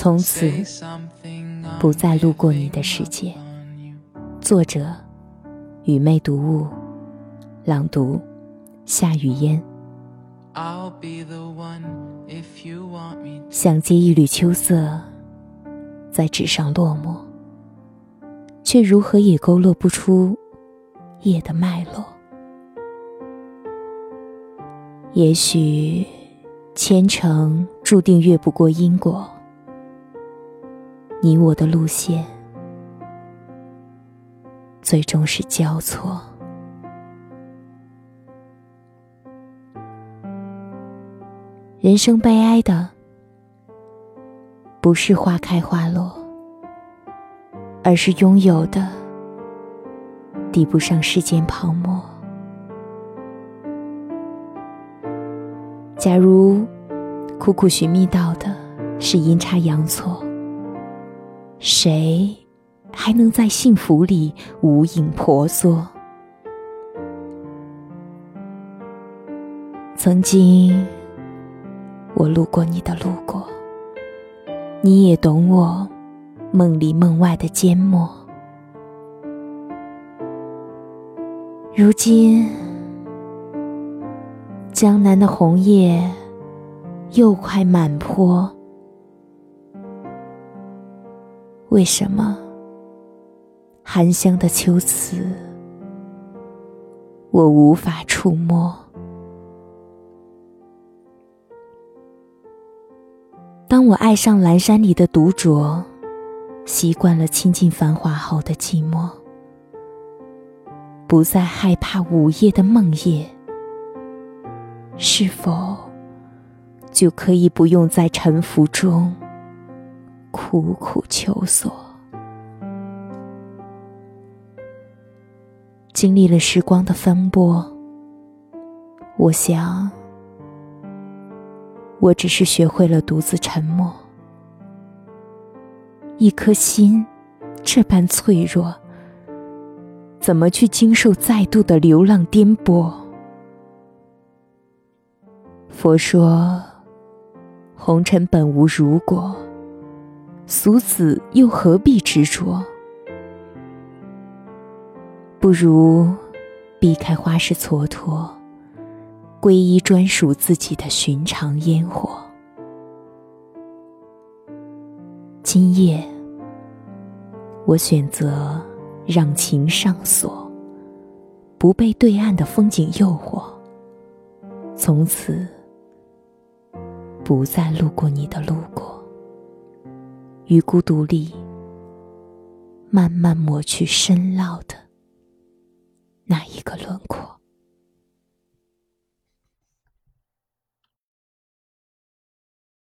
从此不再路过你的世界。作者：雨妹读物，朗读：夏雨嫣。想借一缕秋色，在纸上落寞，却如何也勾勒不出夜的脉络。也许，前程注定越不过因果。你我的路线，最终是交错。人生悲哀的，不是花开花落，而是拥有的抵不上世间泡沫。假如苦苦寻觅到的是阴差阳错。谁还能在幸福里无影婆娑？曾经，我路过你的路过，你也懂我梦里梦外的缄默。如今，江南的红叶又快满坡。为什么含香的秋词，我无法触摸？当我爱上阑珊里的独酌，习惯了亲近繁华后的寂寞，不再害怕午夜的梦夜，是否就可以不用在沉浮中？苦苦求索，经历了时光的风波，我想，我只是学会了独自沉默。一颗心这般脆弱，怎么去经受再度的流浪颠簸？佛说，红尘本无如果。俗子又何必执着？不如避开花式蹉跎，皈依专属自己的寻常烟火。今夜，我选择让情上锁，不被对岸的风景诱惑，从此不再路过你的路过。于孤独里，慢慢抹去深烙的那一个轮廓。